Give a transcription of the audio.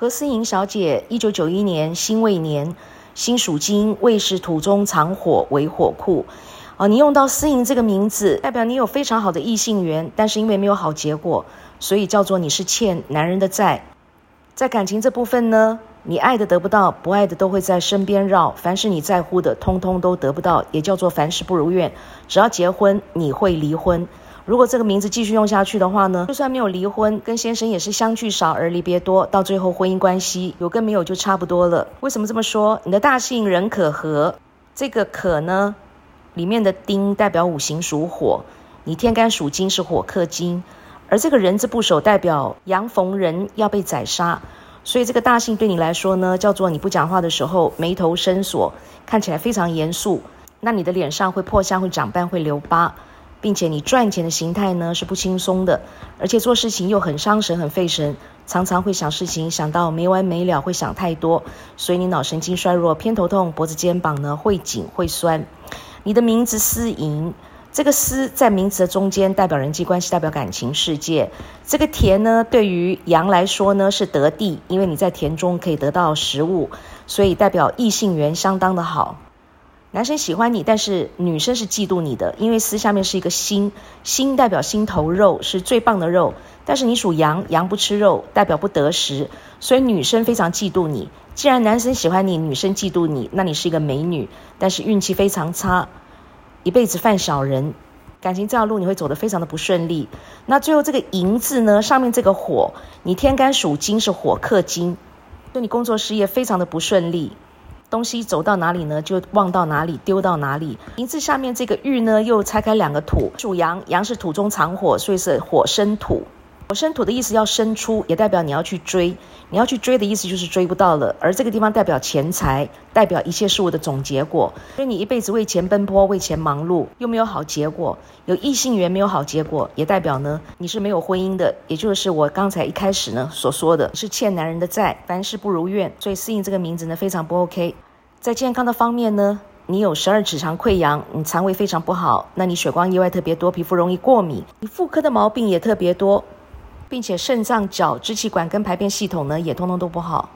何思莹小姐，一九九一年辛未年，辛属金，未是土中藏火为火库。啊，你用到思莹这个名字，代表你有非常好的异性缘，但是因为没有好结果，所以叫做你是欠男人的债。在感情这部分呢，你爱的得不到，不爱的都会在身边绕。凡是你在乎的，通通都得不到，也叫做凡事不如愿。只要结婚，你会离婚。如果这个名字继续用下去的话呢，就算没有离婚，跟先生也是相聚少而离别多，到最后婚姻关系有跟没有就差不多了。为什么这么说？你的大姓人可和，这个可呢，里面的丁代表五行属火，你天干属金是火克金，而这个人字部首代表阳逢人要被宰杀，所以这个大姓对你来说呢，叫做你不讲话的时候眉头深锁，看起来非常严肃，那你的脸上会破相、会长斑、会留疤。并且你赚钱的形态呢是不轻松的，而且做事情又很伤神、很费神，常常会想事情想到没完没了，会想太多，所以你脑神经衰弱、偏头痛、脖子、肩膀呢会紧、会酸。你的名字思莹，这个思在名词的中间，代表人际关系，代表感情世界。这个田呢，对于羊来说呢是得地，因为你在田中可以得到食物，所以代表异性缘相当的好。男生喜欢你，但是女生是嫉妒你的，因为丝下面是一个心，心代表心头肉，是最棒的肉。但是你属羊，羊不吃肉，代表不得食，所以女生非常嫉妒你。既然男生喜欢你，女生嫉妒你，那你是一个美女，但是运气非常差，一辈子犯小人，感情这条路你会走得非常的不顺利。那最后这个银字呢，上面这个火，你天干属金是火克金，对你工作事业非常的不顺利。东西走到哪里呢，就忘到哪里，丢到哪里。名字下面这个玉呢，又拆开两个土，属阳，阳是土中藏火，所以是火生土。火生土的意思要生出，也代表你要去追，你要去追的意思就是追不到了。而这个地方代表钱财，代表一切事物的总结果。所以你一辈子为钱奔波，为钱忙碌，又没有好结果，有异性缘没有好结果，也代表呢你是没有婚姻的，也就是我刚才一开始呢所说的是欠男人的债，凡事不如愿。所以适应这个名字呢非常不 OK。在健康的方面呢，你有十二指肠溃疡，你肠胃非常不好，那你血光意外特别多，皮肤容易过敏，你妇科的毛病也特别多。并且肾脏、脚、支气管跟排便系统呢，也通通都不好。